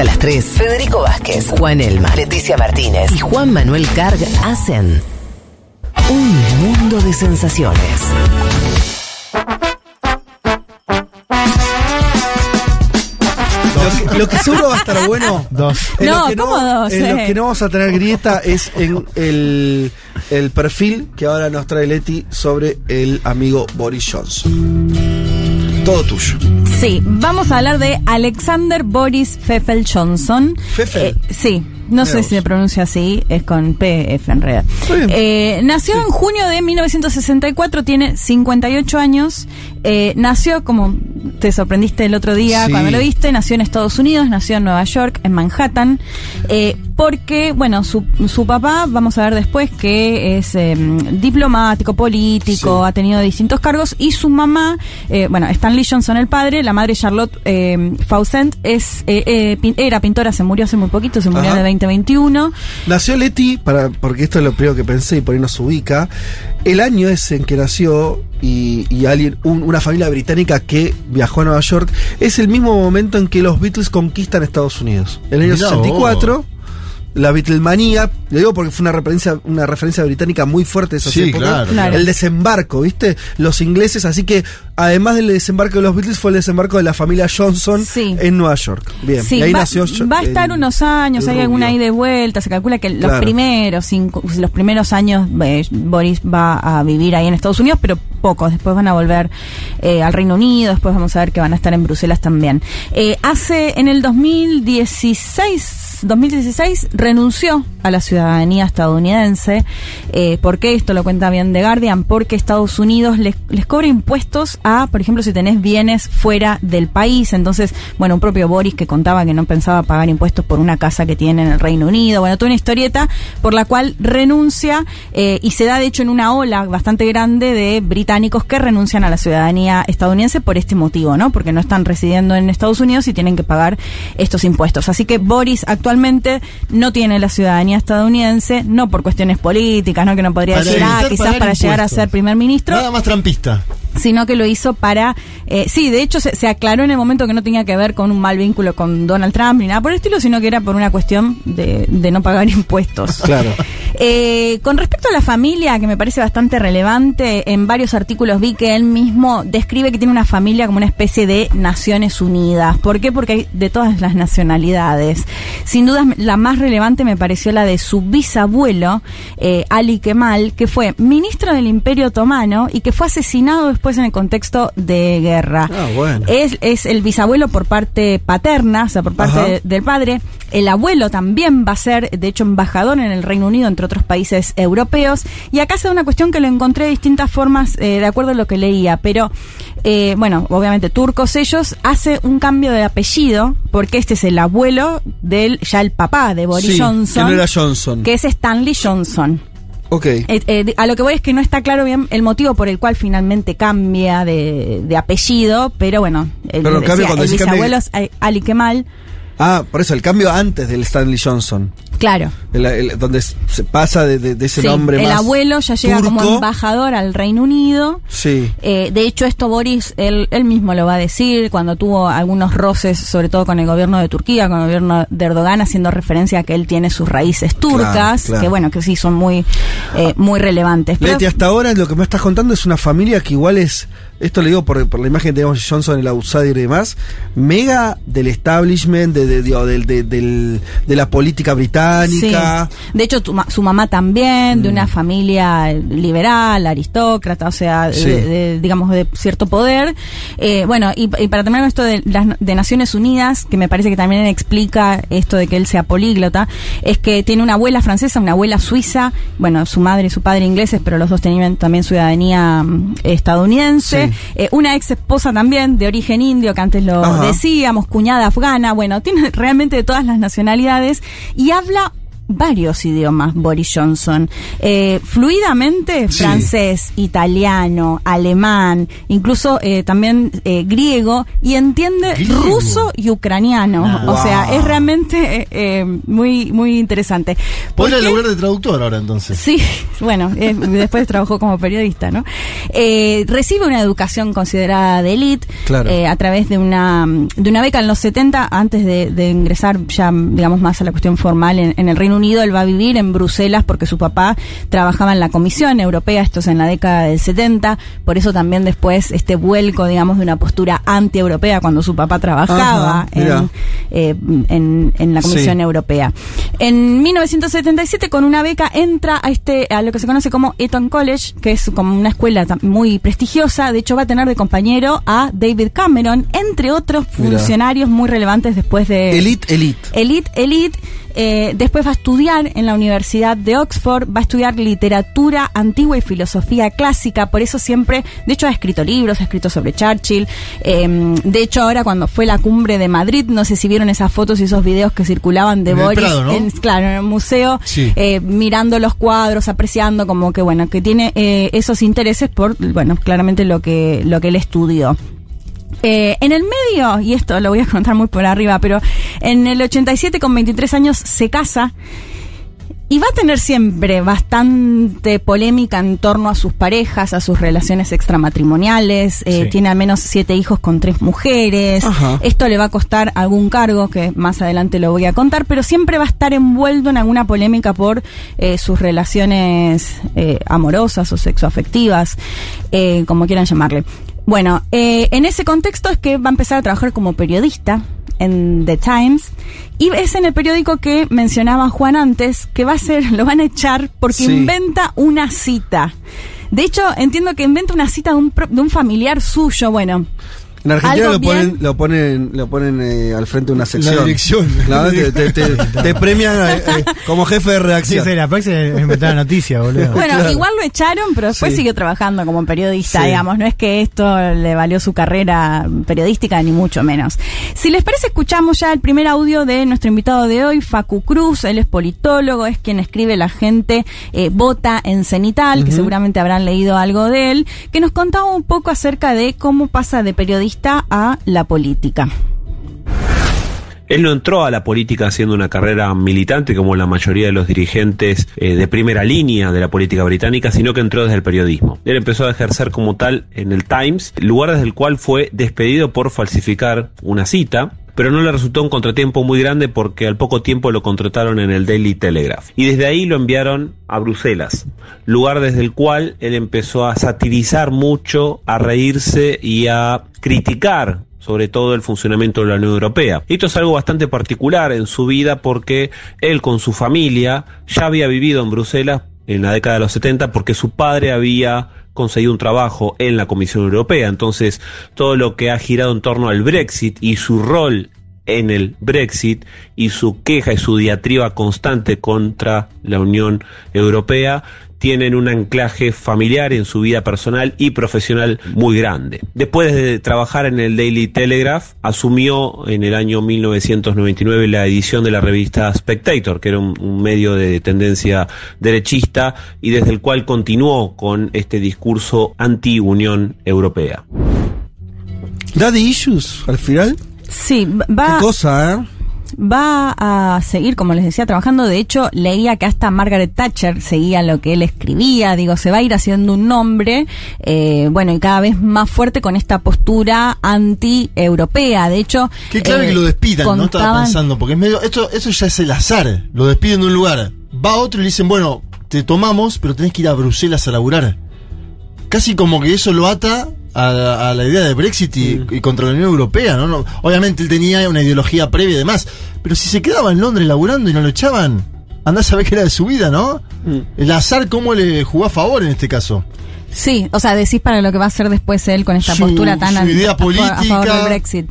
Hasta las 3, Federico Vázquez, Juan Elma, Leticia Martínez y Juan Manuel Carg hacen un mundo de sensaciones. Lo que, lo que seguro va a estar bueno. Dos. en No, lo que ¿cómo dos? En lo Eh. que no vamos a tener grieta es en el, el perfil que ahora nos trae Leti sobre el amigo Boris Johnson. Todo tuyo. Sí, vamos a hablar de Alexander Boris Pfeffel Johnson. Pfeffel. Eh, sí, no sé si se pronuncia así, es con PF en realidad. Eh, nació en junio de 1964, tiene 58 años. Eh, nació, como te sorprendiste el otro día Sí. cuando lo viste, nació en Estados Unidos, nació en Nueva York, en Manhattan. eh, porque, bueno, su, su papá, vamos a ver después, que es eh, diplomático, político, Sí. ha tenido distintos cargos, y su mamá, eh, bueno, Stanley Johnson el padre, la madre Charlotte eh, Fawcett es, eh, eh, pin- era pintora, se murió hace muy poquito, se murió Ajá. en el 2021. Nació Leti, para, porque esto es lo primero que pensé y por ahí nos ubica. El año ese en que nació y, y alguien, un- una familia británica que viajó a Nueva York, es el mismo momento en que los Beatles conquistan Estados Unidos. En el año Mirá 64. La Beatlemanía, le digo porque fue una referencia, una referencia británica muy fuerte de esas Sí, épocas. claro. Claro. El desembarco, ¿viste? Los ingleses, así que además del desembarco de los Beatles fue el desembarco de la familia Johnson Sí. en Nueva York. Bien, Sí, y ahí va, nació va a estar el- unos años, hay alguna ida y vuelta, se calcula que los Claro. primeros cinco, los primeros años eh, Boris va a vivir ahí en Estados Unidos, pero pocos, después van a volver eh, al Reino Unido, después vamos a ver que van a estar en Bruselas también. Eh, hace, en el 2016, 2016 renunció a la ciudadanía estadounidense. Eh, ¿Por qué? Esto lo cuenta bien The Guardian, porque Estados Unidos les, les cobra impuestos a, por ejemplo, si tenés bienes fuera del país. Entonces, bueno, un propio Boris que contaba que no pensaba pagar impuestos por una casa que tiene en el Reino Unido. Bueno, toda una historieta por la cual renuncia eh, y se da, de hecho, en una ola bastante grande de británicos que renuncian a la ciudadanía estadounidense por este motivo, ¿no? Porque no están residiendo en Estados Unidos y tienen que pagar estos impuestos. Así que Boris actualmente no tiene la ciudadanía estadounidense, no por cuestiones políticas, ¿no? Que no podría Para decir, ah, quizás para llegar a ser primer ministro Nada más trampista. Sino que lo hizo para... eh, sí, de hecho se, se aclaró en el momento que no tenía que ver con un mal vínculo con Donald Trump ni nada por el estilo, sino que era por una cuestión de, de no pagar impuestos. Claro. Eh, con respecto a la familia, que me parece bastante relevante, en varios artículos vi que él mismo describe que tiene una familia como una especie de Naciones Unidas. ¿Por qué? Porque hay de todas las nacionalidades. Sin duda, la más relevante me pareció la de su bisabuelo, eh, Ali Kemal, que fue ministro del Imperio Otomano y que fue asesinado después en el contexto de guerra. Ah, bueno. Es, es el bisabuelo por parte paterna, o sea, por parte de- del padre. El abuelo también va a ser, de hecho, embajador en el Reino Unido, entre otros países europeos. Y acá se da una cuestión que lo encontré de distintas formas, eh, de acuerdo a lo que leía. Pero, eh, bueno, obviamente turcos ellos, hace un cambio de apellido, porque este es el abuelo del, ya el papá de Boris Sí, Johnson. que no era Johnson. que es Stanley Johnson. Ok. Eh, eh, a lo que voy es que no está claro bien el motivo por el cual finalmente cambia de, de apellido, pero bueno, el, Pero cambia cuando el bisabuelo es Ali Kemal, Ah, por eso, el cambio antes del Stanley Johnson. Claro. El- el- donde se pasa de, de- de ese Sí, nombre el más abuelo ya llega como embajador al Reino Unido. Sí. Eh, de hecho, esto Boris, él, él mismo lo va a decir cuando tuvo algunos roces, sobre todo con el gobierno de Turquía, con el gobierno de Erdogan, haciendo referencia a que él tiene sus raíces turcas, claro. que bueno, que sí son muy, eh, muy relevantes. Pero- Leti, hasta ahora lo que me estás contando es una familia que igual es, esto le digo por, por la imagen que tenemos de Johnson, el outsider y demás, mega del establishment, de, de, de, de la política británica. Sí. De hecho, tu su mamá también, de Mm. una familia liberal, aristócrata, o sea, de- Sí. de, digamos, de cierto poder. Eh, bueno, y, y para terminar esto de, las, de Naciones Unidas, que me parece que también explica esto de que él sea políglota, es que tiene una abuela francesa, una abuela suiza, bueno, su madre y su padre ingleses, pero los dos tenían también ciudadanía mm, estadounidense. Sí. Eh, una ex esposa también de origen indio, que antes lo Ajá. decíamos, cuñada afgana, bueno, tiene realmente de todas las nacionalidades y habla varios idiomas, Boris Johnson. Eh, fluidamente Sí. francés, italiano, alemán, incluso eh, también eh, griego, y entiende Griego. ruso y ucraniano. Ah. o sea, es realmente eh, eh, muy, muy interesante. Podría ¿Por qué? lograr de traductor ahora entonces. Sí, bueno, eh, después trabajó como periodista, ¿no? Eh, recibe una educación considerada de élite Claro. eh, a través de una, de una beca en los 70, antes de, de ingresar ya, digamos, más a la cuestión formal en, en el Reino Unido. Él va a vivir en Bruselas porque su papá trabajaba en la Comisión Europea, esto es en la década del 70, por eso también después este vuelco, digamos, de una postura anti-europea cuando su papá trabajaba Ajá, en, eh, en, en la Comisión Sí. Europea. En 1977, con una beca, entra a este a lo que se conoce como Eton College, que es como una escuela muy prestigiosa. De hecho, va a tener de compañero a David Cameron, entre otros Mirá. funcionarios muy relevantes después de... Elite, elite. Elite, elite. Eh, después va a estudiar en la Universidad de Oxford, va a estudiar literatura antigua y filosofía clásica, por eso siempre, de hecho ha escrito libros, ha escrito sobre Churchill, eh, de hecho ahora cuando fue la cumbre de Madrid, no sé si vieron esas fotos y esos videos que circulaban de En Boris, Prado, ¿no? en- claro, en el museo, Sí. eh, mirando los cuadros, apreciando como que bueno, que tiene eh, esos intereses por, bueno, claramente lo que, lo que él estudió. Eh, en el medio, y esto lo voy a contar muy por arriba, pero en el 87 con 23 años se casa y va a tener siempre bastante polémica en torno a sus parejas, a sus relaciones extramatrimoniales. Eh, Sí. Tiene al menos siete hijos con tres mujeres. Ajá. Esto le va a costar algún cargo que más adelante lo voy a contar, pero siempre va a estar envuelto en alguna polémica por eh, sus relaciones eh, amorosas o sexoafectivas, eh, como quieran llamarle. Bueno, eh, en ese contexto es que va a empezar a trabajar como periodista en The Times y es en el periódico que mencionaba Juan antes que va a ser lo van a echar porque Sí. inventa una cita. De hecho, entiendo que inventa una cita de un, de un familiar suyo. Bueno, En Argentina lo ponen, lo ponen, lo ponen eh, al frente de una sección. dirección. Claro, te, te- te- te premian eh, eh, como jefe de Sí, redacción. sí, la próxima es inventar la noticia, boludo. Bueno, Claro. igual lo echaron, pero después Sí. siguió trabajando como periodista, Sí. digamos. No es que esto le valió su carrera periodística, ni mucho menos. Si les parece, escuchamos ya el primer audio de nuestro invitado de hoy, Facu Cruz. Él es politólogo, es quien escribe La gente eh, vota en Cenital, que seguramente habrán leído algo de él, que nos contaba un poco acerca de cómo pasa de periodista a la política. Él no entró a la política haciendo una carrera militante como la mayoría de los dirigentes eh, de primera línea de la política británica, sino que entró desde el periodismo. Él empezó a ejercer como tal en el Times, lugar desde el cual fue despedido por falsificar una cita. Pero no le resultó un contratiempo muy grande porque al poco tiempo lo contrataron en el Daily Telegraph. Y desde ahí lo enviaron a Bruselas, lugar desde el cual él empezó a satirizar mucho, a reírse y a criticar sobre todo el funcionamiento de la Unión Europea. Esto es algo bastante particular en su vida porque él con su familia ya había vivido en Bruselas en la década de los 70 porque su padre había conseguido un trabajo en la Comisión Europea. Entonces, todo lo que ha girado en torno al Brexit y su rol en el Brexit y su queja y su diatriba constante contra la Unión Europea tienen un anclaje familiar en su vida personal y profesional muy grande. Después de trabajar en el Daily Telegraph, asumió en el año 1999 la edición de la revista Spectator, que era un, un medio de tendencia derechista y desde el cual continuó con este discurso anti-Unión Europea. Daddy Issues, al final. Sí, Qué va, cosa, ¿eh? Va a seguir, como les decía, trabajando. De hecho, leía que hasta Margaret Thatcher seguía lo que él escribía. Digo, se va a ir haciendo un nombre, eh, bueno, y cada vez más fuerte con esta postura anti-europea. De hecho, Qué claro eh, que lo despidan, ¿no? Estaba pensando, porque es medio. Esto, eso ya es el azar. Lo despiden de un lugar. Va a otro y le dicen, bueno, te tomamos, pero tenés que ir a Bruselas a laburar. Casi como que eso lo ata a, a la idea de Brexit y, y contra la Unión Europea, ¿no? No, Obviamente él tenía una ideología previa y demás. Pero si se quedaba en Londres laburando y no lo echaban, andás a saber qué era de su vida, ¿no? El azar, ¿cómo le jugó a favor en este caso? Sí, o sea, decís para lo que va a hacer después él con esta Su- postura tan su idea a fa- a favor política. del Brexit.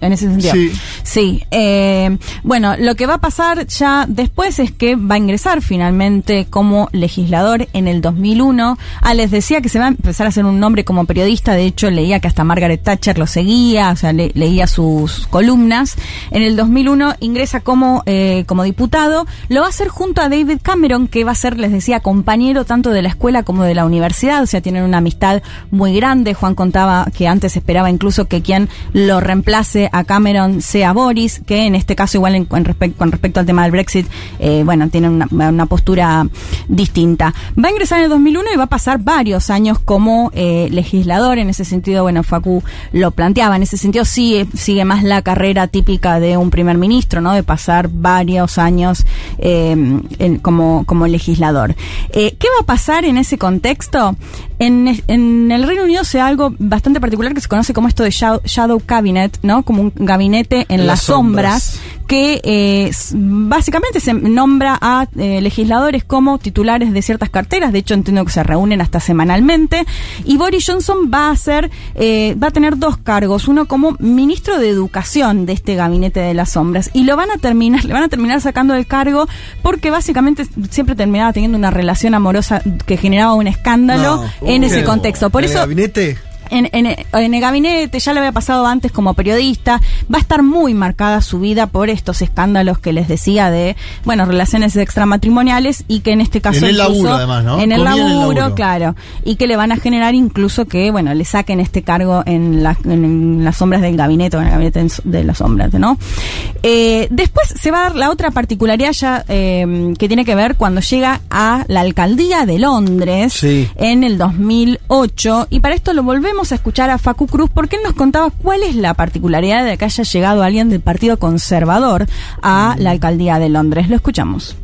En ese sentido. Sí. Sí. eh, bueno, lo que va a pasar ya después es que va a ingresar finalmente como legislador en el 2001. Ah, les decía que se va a empezar a hacer un nombre como periodista. De hecho, leía que hasta Margaret Thatcher lo seguía, o sea, le- leía sus columnas. En el 2001 ingresa como, eh, como diputado. Lo va a hacer junto a David Cameron, que va a ser, les decía, compañero tanto de la escuela como de la universidad. O sea, tienen una amistad muy grande. Juan contaba que antes esperaba incluso que quien lo reemplace a Cameron sea Boris, que en este caso igual en, con, respect- con respecto al tema del Brexit, eh, bueno, tiene una, una postura distinta. Va a ingresar en el 2001 y va a pasar varios años como eh, legislador. En ese sentido, bueno, Facu lo planteaba. En ese sentido, sí sigue más la carrera típica de un primer ministro, ¿no? De pasar varios años en- como, como legislador. Eh, ¿Qué va a pasar en ese contexto? En, en el Reino Unido se da algo bastante particular que se conoce como esto de shadow, cabinet, ¿no? Un gabinete en, las las sombras, sombras. que eh, básicamente se nombra a eh, legisladores como titulares de ciertas carteras, de hecho entiendo que se reúnen hasta semanalmente, y Boris Johnson va a ser, eh, va a tener dos cargos, uno como ministro de educación de este gabinete de las sombras, y lo van a terminar, le van a terminar sacando del cargo porque básicamente siempre terminaba teniendo una relación amorosa que generaba un escándalo No. en Uh, ese contexto. Por ¿En el eso gabinete? En, en- en el gabinete, ya le había pasado antes como periodista, va a estar muy marcada su vida por estos escándalos que les decía de, bueno, relaciones extramatrimoniales y que en este caso... En el incluso- laburo, además, ¿no? En el Comía en el laburo, claro. Y que le van a generar incluso que, bueno, le saquen este cargo en, la- en las sombras del gabinete o en el gabinete de las sombras, ¿no? Eh, después se va a dar la otra particularidad ya eh, que tiene que ver cuando llega a la alcaldía de Londres Sí. en el 2008 y para esto lo volvemos a escuchar a Facu Cruz porque él nos contaba cuál es la particularidad de que haya llegado alguien del Partido Conservador a la alcaldía de Londres. Lo escuchamos.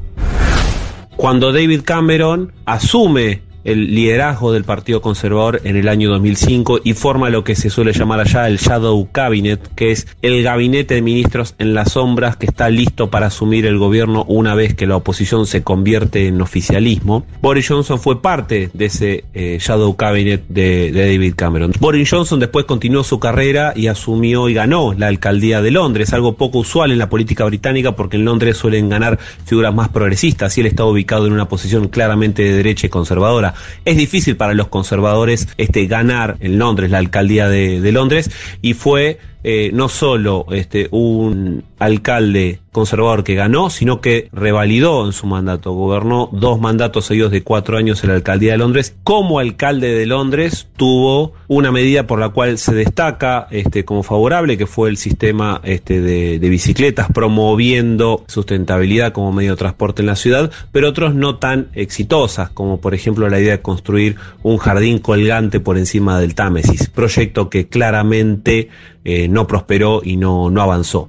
Cuando David Cameron asume el liderazgo del Partido Conservador en el año 2005 y forma lo que se suele llamar allá el Shadow Cabinet, que es el gabinete de ministros en las sombras que está listo para asumir el gobierno una vez que la oposición se convierte en oficialismo. Boris Johnson fue parte de ese eh, Shadow Cabinet de, de David Cameron. Boris Johnson después continuó su carrera y asumió y ganó la alcaldía de Londres, algo poco usual en la política británica porque en Londres suelen ganar figuras más progresistas y él está ubicado en una posición claramente de derecha y conservadora. Es difícil para los conservadores este, ganar en Londres la alcaldía de, de Londres y fue eh, no solo este, un alcalde conservador que ganó, sino que revalidó en su mandato. Gobernó dos mandatos seguidos de cuatro años en la alcaldía de Londres. Como alcalde de Londres tuvo una medida por la cual se destaca este, como favorable, que fue el sistema este, de, de bicicletas, promoviendo sustentabilidad como medio de transporte en la ciudad, pero otros no tan exitosas, como por ejemplo la idea de construir un jardín colgante por encima del Támesis, proyecto que claramente eh, no prosperó y no, no avanzó.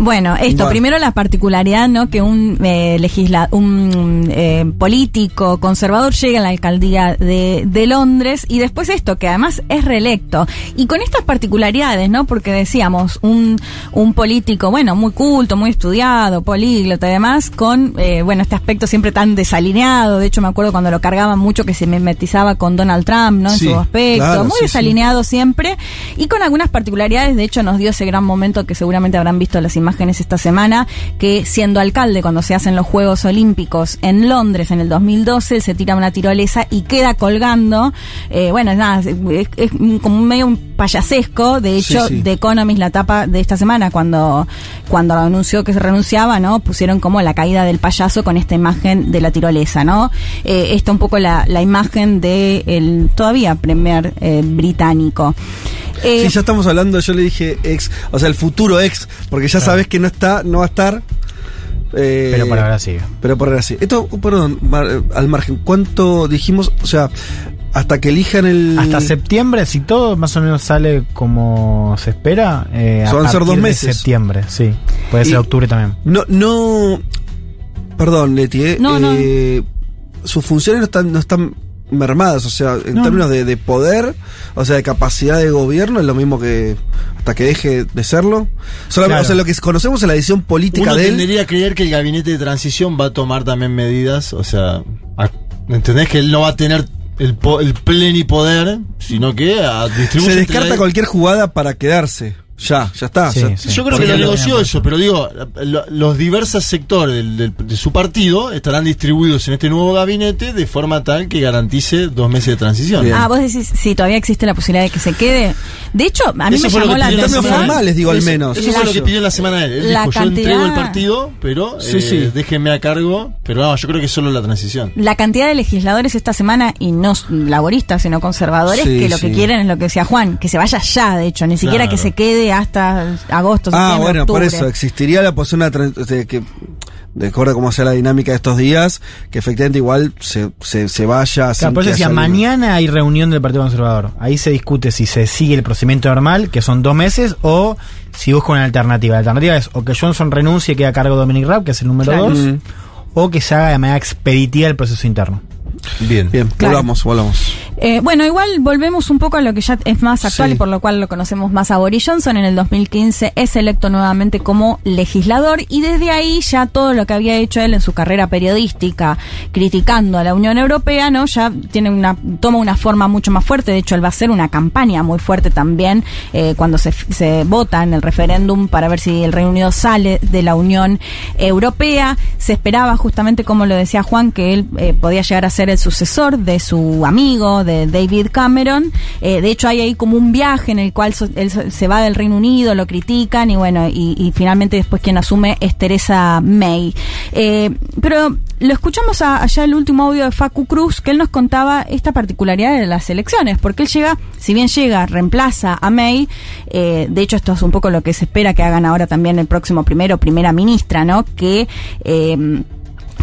Bueno, esto, Bueno. primero la particularidad, ¿no? Que un eh, legisla un eh, político conservador llega a la alcaldía de, de Londres y después esto, que además es reelecto. Y con estas particularidades, ¿no? Porque decíamos, un, un político, bueno, muy culto, muy estudiado, políglota y demás, con, eh, bueno, este aspecto siempre tan desalineado. De hecho, me acuerdo cuando lo cargaban mucho que se mimetizaba con Donald Trump, ¿no? En Sí, su aspecto. claro, muy sí, sí. desalineado siempre y con algunas particularidades. De hecho, nos dio ese gran momento que seguramente habrán visto las imágenes esta semana, que siendo alcalde cuando se hacen los Juegos Olímpicos en Londres en el 2012, se tira una tirolesa y queda colgando. Eh, bueno, es nada, es, es como medio un payasesco. De hecho, Sí, sí. The Economist, la tapa de esta semana, cuando, cuando anunció que se renunciaba, ¿no? Pusieron como la caída del payaso con esta imagen de la tirolesa, ¿no? Eh, esta un poco la, la imagen de el todavía Premier eh, británico. Eh, Sí, ya estamos hablando, yo le dije ex, o sea, el futuro ex, porque ya sabes que no está, no va a estar. eh, Pero por ahora sigue. Pero por ahora sí. Esto, perdón, mar- al margen, ¿cuánto dijimos? O sea, hasta que elijan el. Hasta septiembre, si todo más o menos sale como se espera, eh, a Van a ser dos partir de meses. septiembre, sí. Puede ser Y- octubre también. No, no. Perdón, Leti, eh, No, no. eh, sus funciones no están, no están mermadas, o sea, en No, términos de, de poder, o sea, de capacidad de gobierno, es lo mismo que hasta que deje de serlo. Solamente, Claro. O sea, lo que conocemos es la edición política Uno de él. tendería a creer que el gabinete de transición va a tomar también medidas, o sea, ¿entendés? Que él no va a tener el, po- el plenipoder, sino que a distribuir. Se descarta cualquier jugada para quedarse. Ya, ya está. Sí, ya- sí. Yo creo Porque que lo negoció eso, pero digo, lo- los diversos sectores del- del- de su partido estarán distribuidos en este nuevo gabinete de forma tal que garantice dos meses de transición. Bien. Ah, vos decís, si todavía existe la posibilidad de que se quede. De hecho, a mí Eso me llamó la pidió En términos atención. formales, digo, al menos. Eso fue lo que pidió en la semana él. Él La dijo, yo cantidad- entrego el partido, pero Sí, eh, sí. déjenme a cargo. Pero no, yo creo que es solo la transición. La cantidad de legisladores esta semana, y no laboristas, sino conservadores, Sí, que lo sí. que quieren es lo que decía Juan, que se vaya ya, de hecho, ni siquiera Claro. que se quede hasta agosto, Ah, septiembre, bueno, por eso existiría la posibilidad de, que, de acuerdo a cómo sea la dinámica de estos días, que efectivamente igual se, se, se vaya. Claro, por eso decía, mañana hay reunión del Partido Conservador. Ahí se discute si se sigue el procedimiento normal, que son dos meses, o si busca una alternativa. La alternativa es o que Johnson renuncie y quede a cargo de Dominic Raab, que es el número Claro. dos, Mm. o que se haga de manera expeditiva el proceso interno. Bien. Bien, Claro. volvamos, volvamos. Eh, bueno, igual volvemos un poco a lo que ya es más actual Sí. y por lo cual lo conocemos más a Boris Johnson. En el 2015 es electo nuevamente como legislador y desde ahí ya todo lo que había hecho él en su carrera periodística criticando a la Unión Europea, ¿no? Ya tiene una toma una forma mucho más fuerte. De hecho, él va a hacer una campaña muy fuerte también eh, cuando se, se vota en el referéndum para ver si el Reino Unido sale de la Unión Europea. Se esperaba justamente, como lo decía Juan, que él eh, podía llegar a ser el sucesor de su amigo, de David Cameron. Eh, de hecho, hay ahí como un viaje en el cual él se va del Reino Unido, lo critican y bueno, y, y finalmente después quien asume es Teresa May. Eh, pero lo escuchamos a- allá el último audio de Facu Cruz, que él nos contaba esta particularidad de las elecciones, porque él llega, si bien llega, reemplaza a May, eh, de hecho esto es un poco lo que se espera que hagan ahora también el próximo primero, primera ministra, ¿no? Que... eh,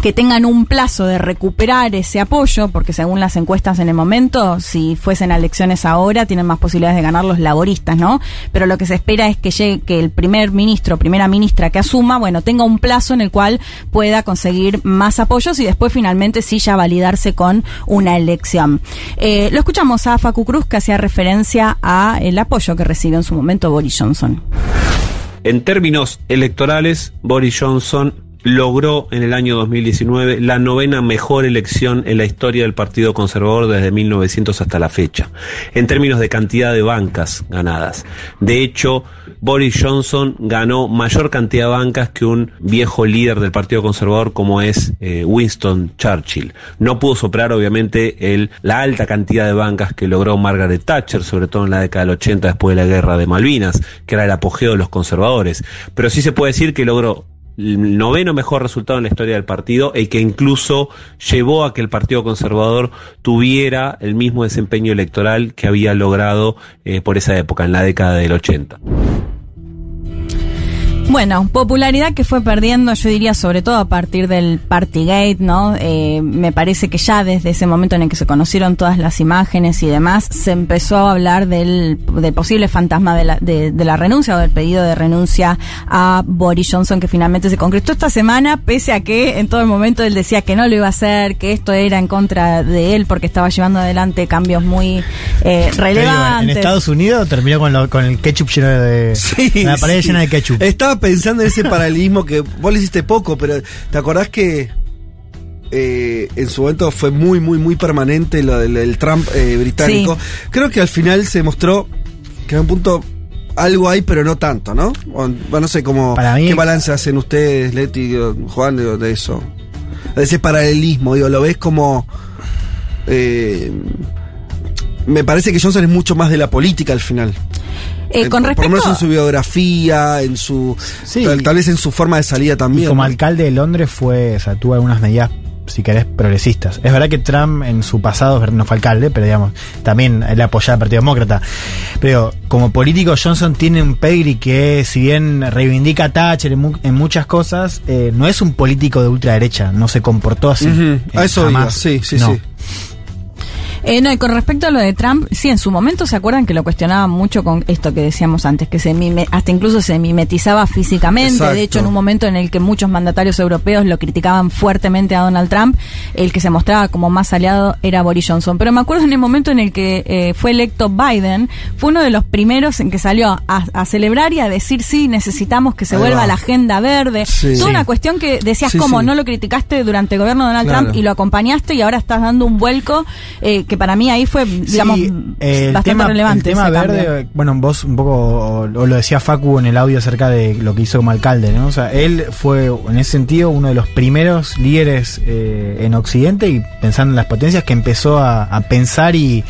que tengan un plazo de recuperar ese apoyo, porque según las encuestas en el momento, si fuesen a elecciones ahora, tienen más posibilidades de ganar los laboristas, ¿no? Pero lo que se espera es que llegue, que el primer ministro, primera ministra que asuma, bueno, tenga un plazo en el cual pueda conseguir más apoyos y después finalmente sí ya validarse con una elección. Eh, lo escuchamos a Facu Cruz que hacía referencia a el apoyo que recibió en su momento Boris Johnson. En términos electorales, Boris Johnson logró en el año 2019 la novena mejor elección en la historia del Partido Conservador desde 1900 hasta la fecha, en términos de cantidad de bancas ganadas. De hecho, Boris Johnson ganó mayor cantidad de bancas que un viejo líder del Partido Conservador como es eh, Winston Churchill. No pudo superar obviamente la alta cantidad de bancas que logró Margaret Thatcher, sobre todo en la década del 80 después de la guerra de Malvinas, que era el apogeo de los conservadores. Pero sí se puede decir que logró el noveno mejor resultado en la historia del partido y que incluso llevó a que el Partido Conservador tuviera el mismo desempeño electoral que había logrado eh, por esa época, en la década del 80. Bueno, popularidad que fue perdiendo, yo diría, sobre todo a partir del Partygate, ¿no? Eh, me parece que ya desde ese momento en el que se conocieron todas las imágenes y demás, se empezó a hablar del, del posible fantasma de la, de, de la renuncia o del pedido de renuncia a Boris Johnson, que finalmente se concretó esta semana, pese a que en todo el momento él decía que no lo iba a hacer, que esto era en contra de él porque estaba llevando adelante cambios muy eh, digo, relevantes. en Estados Unidos terminó con, lo- con el ketchup lleno de. la pared sí. llena de ketchup. Estaba pensando en ese paralelismo que vos le hiciste poco, pero ¿te acordás que eh, en su momento fue muy, muy, muy permanente lo del, del Trump eh, británico? Creo que al final se mostró que en un punto algo hay, pero no tanto, ¿no? O, no sé cómo. ¿Qué balance hacen ustedes, Leti, Juan, de eso? De ese paralelismo, digo, lo ves como. eh, me parece que Johnson es mucho más de la política al final. Eh, Eh, con por- por lo respecto menos en su biografía, en su Sí. tal, tal vez en su forma de salida Y también. como ¿no? alcalde de Londres fue, o sea, tuvo algunas medidas, si querés, progresistas. Es verdad que Trump en su pasado no fue alcalde, pero digamos, también él apoyaba al Partido Demócrata. Pero como político, Johnson tiene un pedigree que, si bien reivindica a Thatcher en, mu- en muchas cosas, eh, no es un político de ultraderecha, no se comportó así. Ujú, a Eh, eso jamás. iba, sí, sí, No. sí. Eh, no, y con respecto a lo de Trump, sí, en su momento se acuerdan que lo cuestionaba mucho con esto que decíamos antes, que se mime- hasta incluso se mimetizaba físicamente. Exacto. De hecho, en un momento en el que muchos mandatarios europeos lo criticaban fuertemente a Donald Trump, el que se mostraba como más aliado era Boris Johnson. Pero me acuerdo en el momento en el que eh, fue electo Biden, fue uno de los primeros en que salió a, a celebrar y a decir, sí, necesitamos que se Ahí vuelva va. la agenda verde. Sí. Toda Sí. una cuestión que decías Sí, como no lo criticaste durante el gobierno de Donald Claro. Trump y lo acompañaste y ahora estás dando un vuelco eh, que que para mí ahí fue, digamos, Sí, el bastante tema, relevante. El tema ese verde, cambio. bueno, vos un poco, o, o lo decía Facu en el audio acerca de lo que hizo como alcalde, ¿no? O sea, él fue, en ese sentido, uno de los primeros líderes eh, en Occidente y pensando en las potencias que empezó a, a pensar y,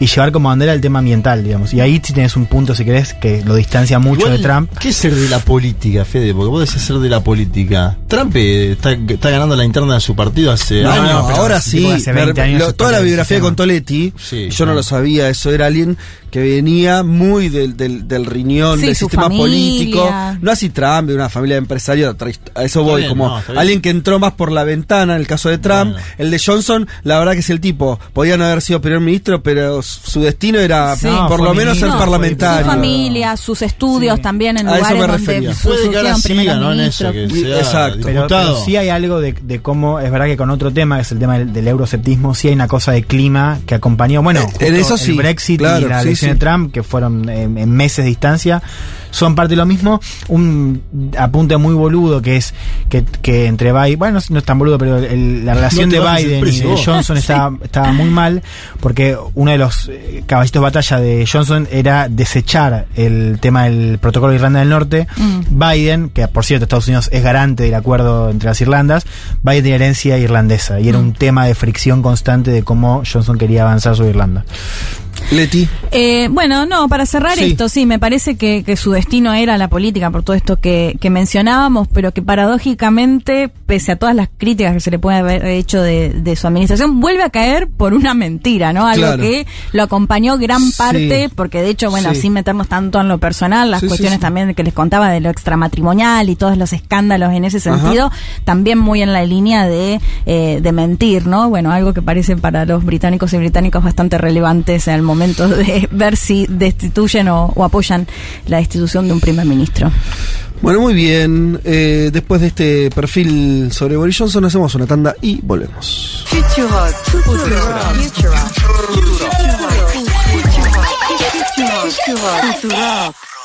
y llevar como bandera el tema ambiental, digamos. Y ahí sí tenés un punto, si querés, que lo distancia mucho Igual, de Trump. ¿Qué es ser de la política, Fede? Porque vos decís ser de la política. Trump eh, está, está ganando la interna de su partido hace No, años. no, ahora sí, hace Me- 20 años lo- toda la biografía con Sí, yo no lo sabía, eso era alguien que venía muy del, del, del riñón, Sí, del sistema familia. político. No así Trump, de una familia de empresarios, a eso voy, bien, como no, alguien que entró más por la ventana en el caso de Trump. Bueno. El de Johnson, la verdad que es el tipo, podía no haber sido primer ministro, pero su destino era Sí. por No, lo menos ser ministro, Su parlamentario. familia, sus estudios Sí. también en A eso lugares me donde refería. su- Puede que ahora siga, ¿no? En eso, ministros. que sea Exacto. Pero, sí hay algo de, de cómo, es verdad que con otro tema, que es el tema del, del eurosceptismo, sí hay una cosa de clima que acompañó, bueno, Eh, en eso sí, el Brexit claro, y la sí, elección sí. de Trump, que fueron en, en meses de distancia, son parte de lo mismo. Un apunte muy boludo que es que, que entre Biden, bueno, no es, tan boludo, pero el- la relación No de Biden y de. Johnson estaba, estaba muy mal, porque uno de los eh, caballitos de batalla de Johnson era desechar el tema del protocolo de Irlanda del Norte. Biden, que por cierto Estados Unidos es garante del acuerdo entre las Irlandas, Biden tiene herencia irlandesa y era un tema de fricción constante de cómo Johnson quería avanzar sobre Irlanda. Leti. Eh, bueno, no, para cerrar Sí. esto, sí, me parece que, que su destino era la política por todo esto que, que mencionábamos, pero que paradójicamente, pese a todas las críticas que se le puede haber hecho de, de su administración, vuelve a caer por una mentira, ¿no? Algo Claro. que lo acompañó gran Sí. parte, porque de hecho, bueno, Sí. sin meternos tanto en lo personal, las cuestiones también que les contaba de lo extramatrimonial y todos los escándalos en ese Ajá. sentido, también muy en la línea de, eh, de mentir, ¿no? Bueno, algo que parece para los británicos y británicos bastante relevantes en el momento de ver si destituyen o, o apoyan la destitución de un primer ministro. Bueno, muy bien. Eh, después de este perfil sobre Boris Johnson, hacemos una tanda y volvemos. Futurock. Futurock. Futurock. Futurock. Futurock.